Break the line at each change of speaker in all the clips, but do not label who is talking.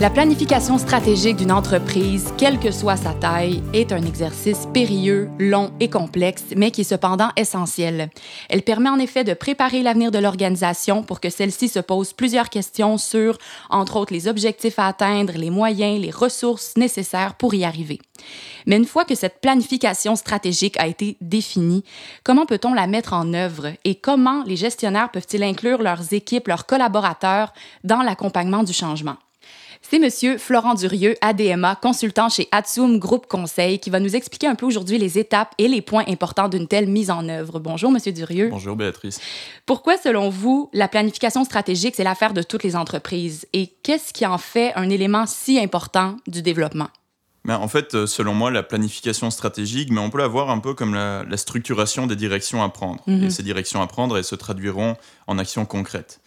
La planification stratégique d'une entreprise, quelle que soit sa taille, est un exercice périlleux, long et complexe, mais qui est cependant essentiel. Elle permet en effet de préparer l'avenir de l'organisation pour que celle-ci se pose plusieurs questions sur, entre autres, les objectifs à atteindre, les moyens, les ressources nécessaires pour y arriver. Mais une fois que cette planification stratégique a été définie, comment peut-on la mettre en œuvre et comment les gestionnaires peuvent-ils inclure leurs équipes, leurs collaborateurs dans l'accompagnement du changement? C'est Monsieur Florent Durieux, ADMA, consultant chez Atsum Groupe Conseil, qui va nous expliquer un peu aujourd'hui les étapes et les points importants d'une telle mise en œuvre. Bonjour, Monsieur Durieux.
Bonjour, Béatrice.
Pourquoi, selon vous, la planification stratégique, c'est l'affaire de toutes les entreprises? Et qu'est-ce qui en fait un élément si important du développement?
Mais en fait, euh, selon moi, la planification stratégique, mais on peut la voir un peu comme la, structuration des directions à prendre. Et mhm. ces directions à prendre, elles se traduiront en actions concrètes.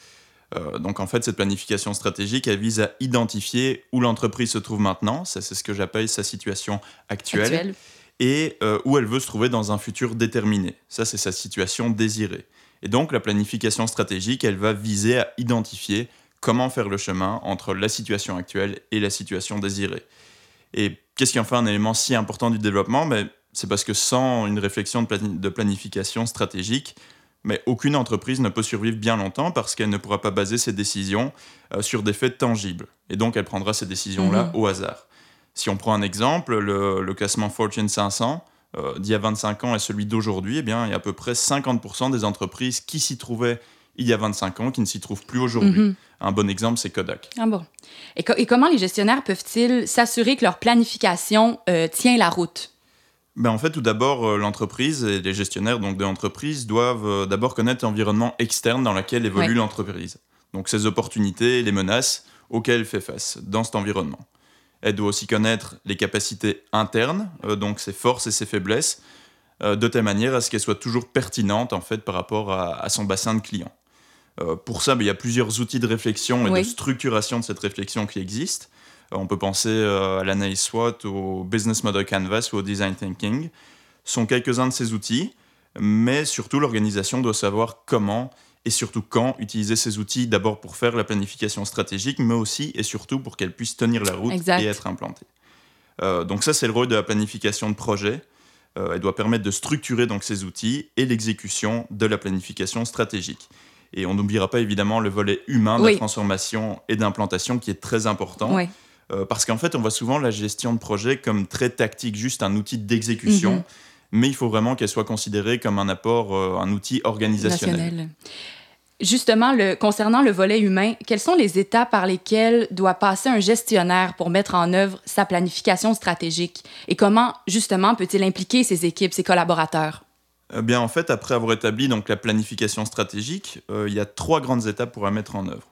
Euh, donc en fait, cette planification stratégique, elle vise à identifier où l'entreprise se trouve maintenant, ça c'est ce que j'appelle sa situation actuelle, et euh, où elle veut se trouver dans un futur déterminé, ça c'est sa situation désirée. Et donc la planification stratégique, elle va viser à identifier comment faire le chemin entre la situation actuelle et la situation désirée. Et qu'est-ce qui en fait un élément si important du développement? Ben, C'est parce que sans une réflexion de planification stratégique, mais aucune entreprise ne peut survivre bien longtemps parce qu'elle ne pourra pas baser ses décisions euh, sur des faits tangibles. Et donc, elle prendra ces décisions-là mhm. au hasard. Si on prend un exemple, le, classement Fortune 500 euh, d'il y a 25 ans et celui d'aujourd'hui, eh bien, il y a à peu près 50% des entreprises qui s'y trouvaient il y a 25 ans qui ne s'y trouvent plus aujourd'hui. Mhm. Un bon exemple, c'est Kodak.
Ah bon. Et, comment les gestionnaires peuvent-ils s'assurer que leur planification euh, tient la route?
Ben en fait, tout d'abord, euh, l'entreprise et les gestionnaires donc, de l'entreprise doivent euh, d'abord connaître l'environnement externe dans lequel évolue l'entreprise. Donc ses opportunités et les menaces auxquelles elle fait face dans cet environnement. Elle doit aussi connaître les capacités internes, euh, donc ses forces et ses faiblesses, de telle manière à ce qu'elles soient toujours pertinentes en fait par rapport à, son bassin de clients. pour ça, ben, il y a plusieurs outils de réflexion et de structuration de cette réflexion qui existent. On peut penser euh, à l'analyse SWOT, au Business Model Canvas ou au Design Thinking. sont quelques-uns de ces outils, mais surtout l'organisation doit savoir comment et surtout quand utiliser ces outils, d'abord pour faire la planification stratégique, mais aussi et surtout pour qu'elle puisse tenir la route et être implantée. Euh, donc ça, c'est le rôle de la planification de projet. Euh, elle doit permettre de structurer donc ces outils et l'exécution de la planification stratégique. Et on n'oubliera pas évidemment le volet humain de transformation et d'implantation qui est très important. Oui. Euh, parce qu'en fait, on voit souvent la gestion de projet comme très tactique, juste un outil d'exécution, mhm. mais il faut vraiment qu'elle soit considérée comme un apport, euh, un outil organisationnel.
Justement, concernant le volet humain, quelles sont les étapes par lesquelles doit passer un gestionnaire pour mettre en œuvre sa planification stratégique? Et comment, justement, peut-il impliquer ses équipes, ses collaborateurs?
Eh bien, en fait, après avoir établi donc, la planification stratégique, euh, il y a trois grandes étapes pour la mettre en œuvre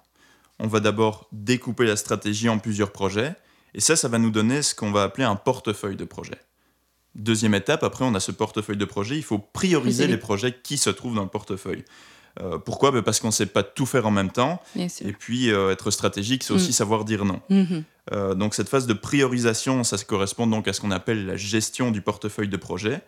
on va d'abord découper la stratégie en plusieurs projets, et ça, ça va nous donner ce qu'on va appeler un portefeuille de projets. Deuxième étape, après on a ce portefeuille de projets, il faut prioriser les projets qui se trouvent dans le portefeuille. Euh, pourquoi? Ben, Parce qu'on ne sait pas tout faire en même temps. Et puis, euh, être stratégique, c'est aussi mm. savoir dire non. Mm-hmm. Euh, donc, cette phase de priorisation, ça correspond donc à ce qu'on appelle la gestion du portefeuille de projet.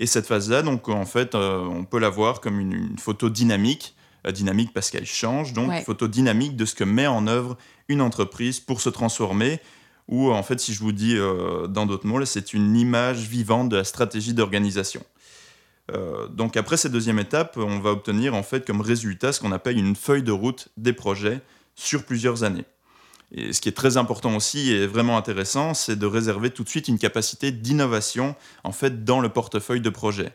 Et cette phase-là, donc, en fait, on peut la voir comme une photo dynamique dynamique parce qu'elle change, donc photo dynamique de ce que met en œuvre une entreprise pour se transformer. Ou en fait, si je vous dis euh, dans d'autres mots, c'est une image vivante de la stratégie d'organisation. Euh, donc après cette deuxième étape, on va obtenir en fait comme résultat ce qu'on appelle une feuille de route des projets sur plusieurs années. Et ce qui est très important aussi et vraiment intéressant, c'est de réserver tout de suite une capacité d'innovation en fait dans le portefeuille de projets.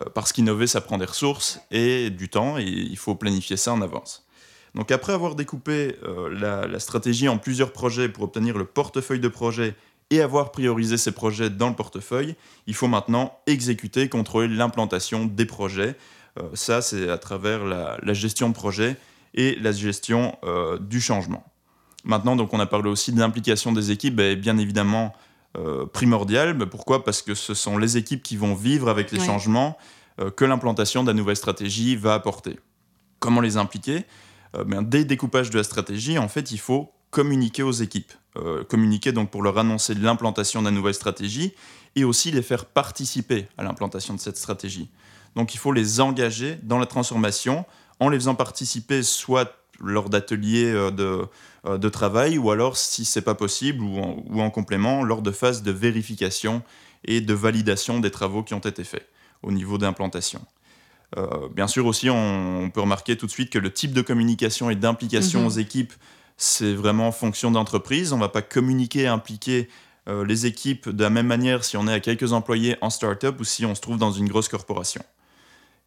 Euh, parce qu'innover, ça prend des ressources et du temps, et il faut planifier ça en avance. Donc après avoir découpé euh, la, stratégie en plusieurs projets pour obtenir le portefeuille de projets et avoir priorisé ces projets dans le portefeuille, il faut maintenant exécuter, contrôler l'implantation des projets. Euh, ça, c'est à travers la, gestion de projet et la gestion du changement. Maintenant, donc, on a parlé aussi de l'implication des équipes, et bien évidemment, euh, primordial. pourquoi? Parce que ce sont les équipes qui vont vivre avec les changements euh, que l'implantation de la nouvelle stratégie va apporter. Comment les impliquer? Euh, ben, Dès le découpage de la stratégie, en fait, il faut communiquer aux équipes. communiquer donc pour leur annoncer l'implantation de la nouvelle stratégie et aussi les faire participer à l'implantation de cette stratégie. Donc il faut les engager dans la transformation en les faisant participer soit lors d'ateliers de, de, travail ou alors, si ce n'est pas possible, ou en, ou en, complément, lors de phases de vérification et de validation des travaux qui ont été faits au niveau d'implantation. Euh, bien sûr aussi, on, peut remarquer tout de suite que le type de communication et d'implication mhm. aux équipes, c'est vraiment en fonction d'entreprise. On ne va pas communiquer et impliquer euh, les équipes de la même manière si on est à quelques employés en start-up ou si on se trouve dans une grosse corporation.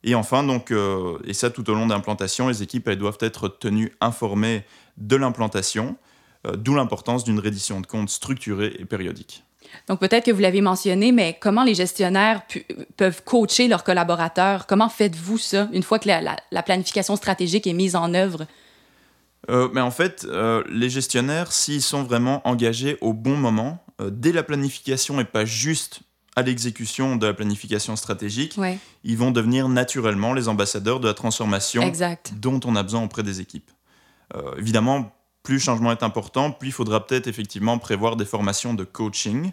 Et enfin, donc, euh, et ça tout au long de l'implantation, les équipes elles doivent être tenues informées de l'implantation, d'où l'importance d'une reddition de compte structurée et périodique.
Donc peut-être que vous l'avez mentionné, mais comment les gestionnaires peuvent coacher leurs collaborateurs? Comment faites-vous ça une fois que la, planification stratégique est mise en œuvre?
Euh, mais en fait, euh, les gestionnaires, s'ils sont vraiment engagés au bon moment, euh, dès la planification et pas juste à l'exécution de la planification stratégique, ils vont devenir naturellement les ambassadeurs de la transformation dont on a besoin auprès des équipes. évidemment, plus le changement est important, plus il faudra peut-être effectivement prévoir des formations de coaching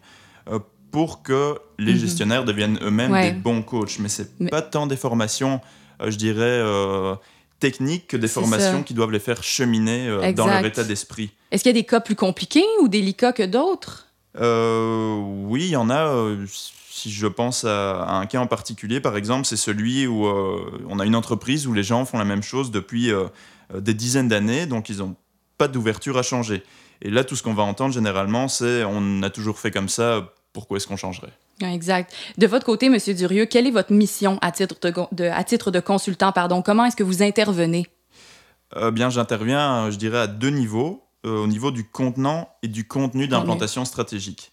euh, pour que les mhm. gestionnaires deviennent eux-mêmes des bons coachs. Mais ce n'est pas tant des formations, euh, je dirais, euh, techniques que des formations qui doivent les faire cheminer dans leur état d'esprit.
Est-ce qu'il y a des cas plus compliqués ou délicats que d'autres?
Oui, il y en a. si je pense à, à, un cas en particulier, par exemple, c'est celui où on a une entreprise où les gens font la même chose depuis des dizaines d'années, donc ils ont pas d'ouverture à changer. Et là, tout ce qu'on va entendre généralement, c'est on a toujours fait comme ça, pourquoi est-ce qu'on changerait?
Exact. De votre côté, Monsieur Durieux, quelle est votre mission à titre de, à titre de consultant pardon? Comment est-ce que vous intervenez?
Euh, Bien, j'interviens, je dirais, à deux niveaux. Euh, au niveau du contenant et du contenu d'implantation stratégique.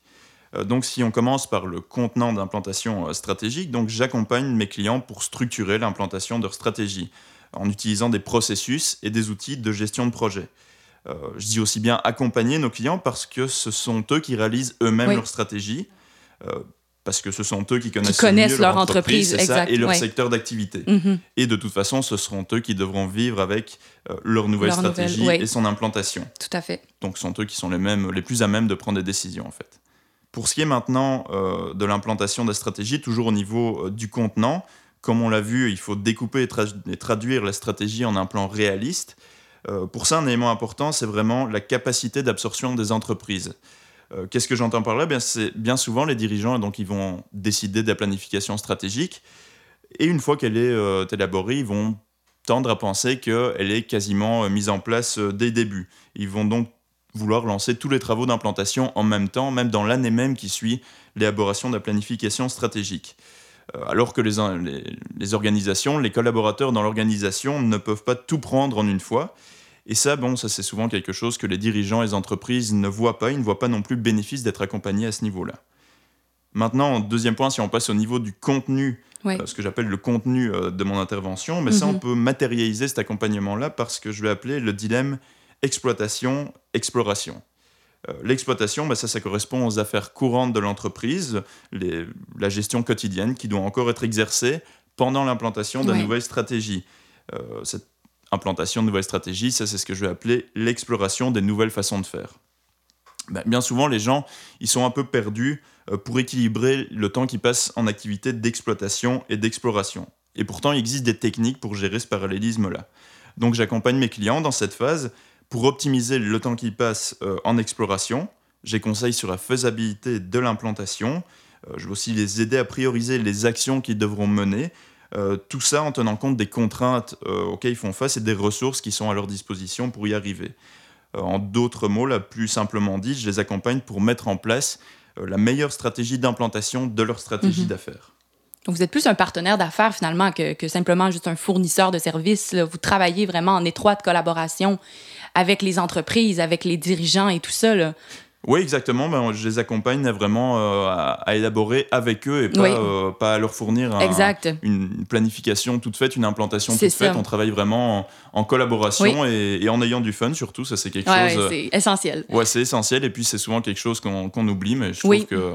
Euh, donc, si on commence par le contenant d'implantation stratégique, donc j'accompagne mes clients pour structurer l'implantation de leur stratégie en utilisant des processus et des outils de gestion de projet. Euh, je dis aussi bien accompagner nos clients parce que ce sont eux qui réalisent eux-mêmes leur stratégie, euh, parce que ce sont eux qui connaissent, leur, entreprise, et leur secteur d'activité. Mhm. Et de toute façon, ce seront eux qui devront vivre avec euh, leur nouvelle stratégie et son implantation.
Tout à fait.
Donc ce sont eux qui sont les, mêmes, les plus à même de prendre des décisions en fait. Pour ce qui est maintenant de l'implantation de la stratégie, toujours au niveau du contenant, comme on l'a vu, il faut découper et, traduire la stratégie en un plan réaliste. Euh, pour ça, un élément important, c'est vraiment la capacité d'absorption des entreprises. Euh, qu'est-ce que j'entends par là? Bien, C'est bien souvent les dirigeants, donc ils vont décider de la planification stratégique, et une fois qu'elle est euh, élaborée, ils vont tendre à penser qu'elle est quasiment mise en place dès le début. Ils vont donc vouloir lancer tous les travaux d'implantation en même temps, même dans l'année même qui suit l'élaboration de la planification stratégique. Alors que les, organisations, les collaborateurs dans l'organisation ne peuvent pas tout prendre en une fois. Et ça, bon, ça c'est souvent quelque chose que les dirigeants et les entreprises ne voient pas. Ils ne voient pas non plus le bénéfice d'être accompagnés à ce niveau-là. Maintenant, deuxième point, si on passe au niveau du contenu, euh, ce que j'appelle le contenu euh, de mon intervention, mais ça, on mhm. peut matérialiser cet accompagnement-là parce que je vais appeler le dilemme exploitation-exploration. Euh, l'exploitation, bah, ça, ça correspond aux affaires courantes de l'entreprise, la gestion quotidienne qui doit encore être exercée pendant l'implantation de nouvelle stratégie. cette implantation de nouvelles stratégies, ça c'est ce que je vais appeler l'exploration des nouvelles façons de faire. Ben, bien souvent, les gens, ils sont un peu perdus euh, pour équilibrer le temps qu'ils passent en activité d'exploitation et d'exploration. Et pourtant, il existe des techniques pour gérer ce parallélisme-là. Donc j'accompagne mes clients dans cette phase pour optimiser le temps qu'ils passent euh, en exploration. J'ai conseils sur la faisabilité de l'implantation. Euh, je vais aussi les aider à prioriser les actions qu'ils devront mener euh, tout ça en tenant compte des contraintes euh, auxquelles ils font face et des ressources qui sont à leur disposition pour y arriver. Euh, en d'autres mots, là, plus simplement dit, je les accompagne pour mettre en place la meilleure stratégie d'implantation de leur stratégie mhm. d'affaires.
Vous êtes plus un partenaire d'affaires finalement que, que, simplement juste un fournisseur de services. Vous travaillez vraiment en étroite collaboration avec les entreprises, avec les dirigeants et tout ça. Là.
Oui, exactement. Ben, je les accompagne vraiment euh, à, élaborer avec eux et pas, euh, pas à leur fournir une planification toute faite, une implantation toute faite. On travaille vraiment en, collaboration et, en ayant du fun surtout. Ça, c'est quelque chose.
Euh, c'est essentiel.
Ouais, c'est essentiel. Et puis, c'est souvent quelque chose qu'on oublie, mais je trouve que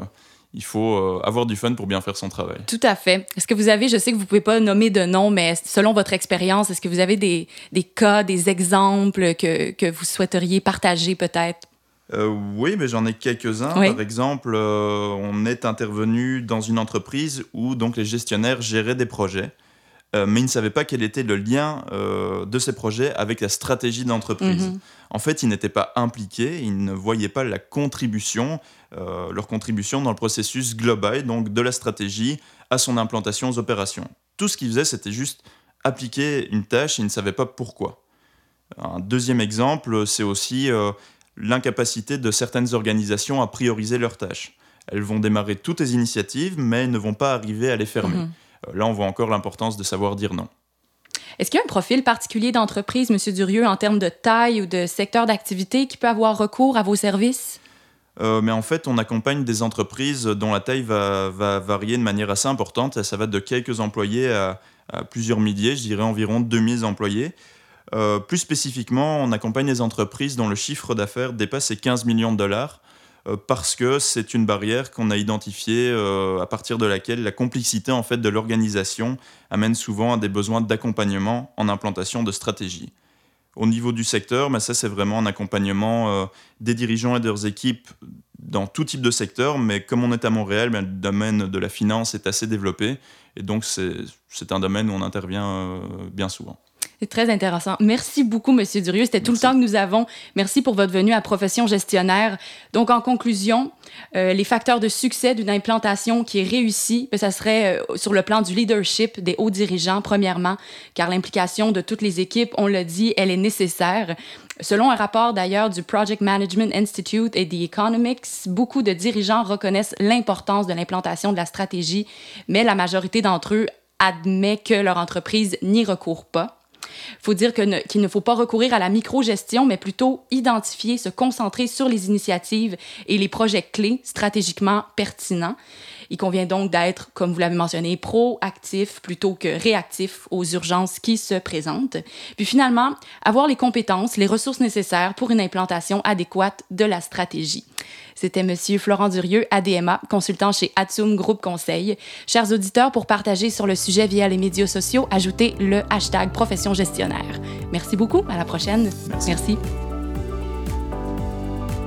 il faut avoir du fun pour bien faire son travail.
Tout à fait. Est-ce que vous avez, je sais que vous ne pouvez pas nommer de nom, mais selon votre expérience, est-ce que vous avez des, des cas, des exemples que, que vous souhaiteriez partager peut-être?
Oui, mais j'en ai quelques-uns. Par exemple, on est intervenu dans une entreprise où donc les gestionnaires géraient des projets. Euh, mais ils ne savaient pas quel était le lien euh, de ces projets avec la stratégie d'entreprise. Mhm. En fait, ils n'étaient pas impliqués, ils ne voyaient pas la contribution, euh, leur contribution dans le processus global, donc de la stratégie à son implantation aux opérations. Tout ce qu'ils faisaient, c'était juste appliquer une tâche et ils ne savaient pas pourquoi. Un deuxième exemple, c'est aussi l'incapacité de certaines organisations à prioriser leurs tâches. Elles vont démarrer toutes les initiatives, mais elles ne vont pas arriver à les fermer. Mhm. Euh, là, on voit encore l'importance de savoir dire non.
Est-ce qu'il y a un profil particulier d'entreprise, M. Durieux, en termes de taille ou de secteur d'activité qui peut avoir recours à vos services?
Euh, mais en fait, on accompagne des entreprises dont la taille va, varier de manière assez importante. Ça va de quelques employés à, plusieurs milliers, je dirais environ 2000 employés. Euh, plus spécifiquement, on accompagne des entreprises dont le chiffre d'affaires dépasse les 15 millions de dollars. Euh, parce que c'est une barrière qu'on a identifiée euh, à partir de laquelle la complexité en fait de l'organisation amène souvent à des besoins d'accompagnement en implantation de stratégies. Au niveau du secteur, ben, ça c'est vraiment un accompagnement des dirigeants et de leurs équipes dans tout type de secteur, mais comme on est à Montréal, ben, le domaine de la finance est assez développé, et donc c'est un domaine où on intervient bien souvent.
C'est très intéressant. Merci beaucoup, Monsieur Durieux. C'était tout le temps que nous avons. Merci pour votre venue à Profession gestionnaire. Donc, en conclusion, euh, les facteurs de succès d'une implantation qui est réussie, ben, ça serait euh, sur le plan du leadership des hauts dirigeants, premièrement, car l'implication de toutes les équipes, on l'a dit, elle est nécessaire. Selon un rapport d'ailleurs du Project Management Institute et The Economics, beaucoup de dirigeants reconnaissent l'importance de l'implantation de la stratégie, mais la majorité d'entre eux admet que leur entreprise n'y recourt pas. Il faut dire qu'il ne, faut pas recourir à la micro-gestion, mais plutôt identifier, se concentrer sur les initiatives et les projets clés stratégiquement pertinents. Il convient donc d'être, comme vous l'avez mentionné, proactif plutôt que réactif aux urgences qui se présentent. Puis finalement, avoir les compétences, les ressources nécessaires pour une implantation adéquate de la stratégie. C'était M. Florent Durieux, ADMA, consultant chez Atsum Group Conseil. Chers auditeurs, pour partager sur le sujet via les médias sociaux, ajoutez le hashtag profession gestionnaire. Merci beaucoup. À la prochaine. Merci.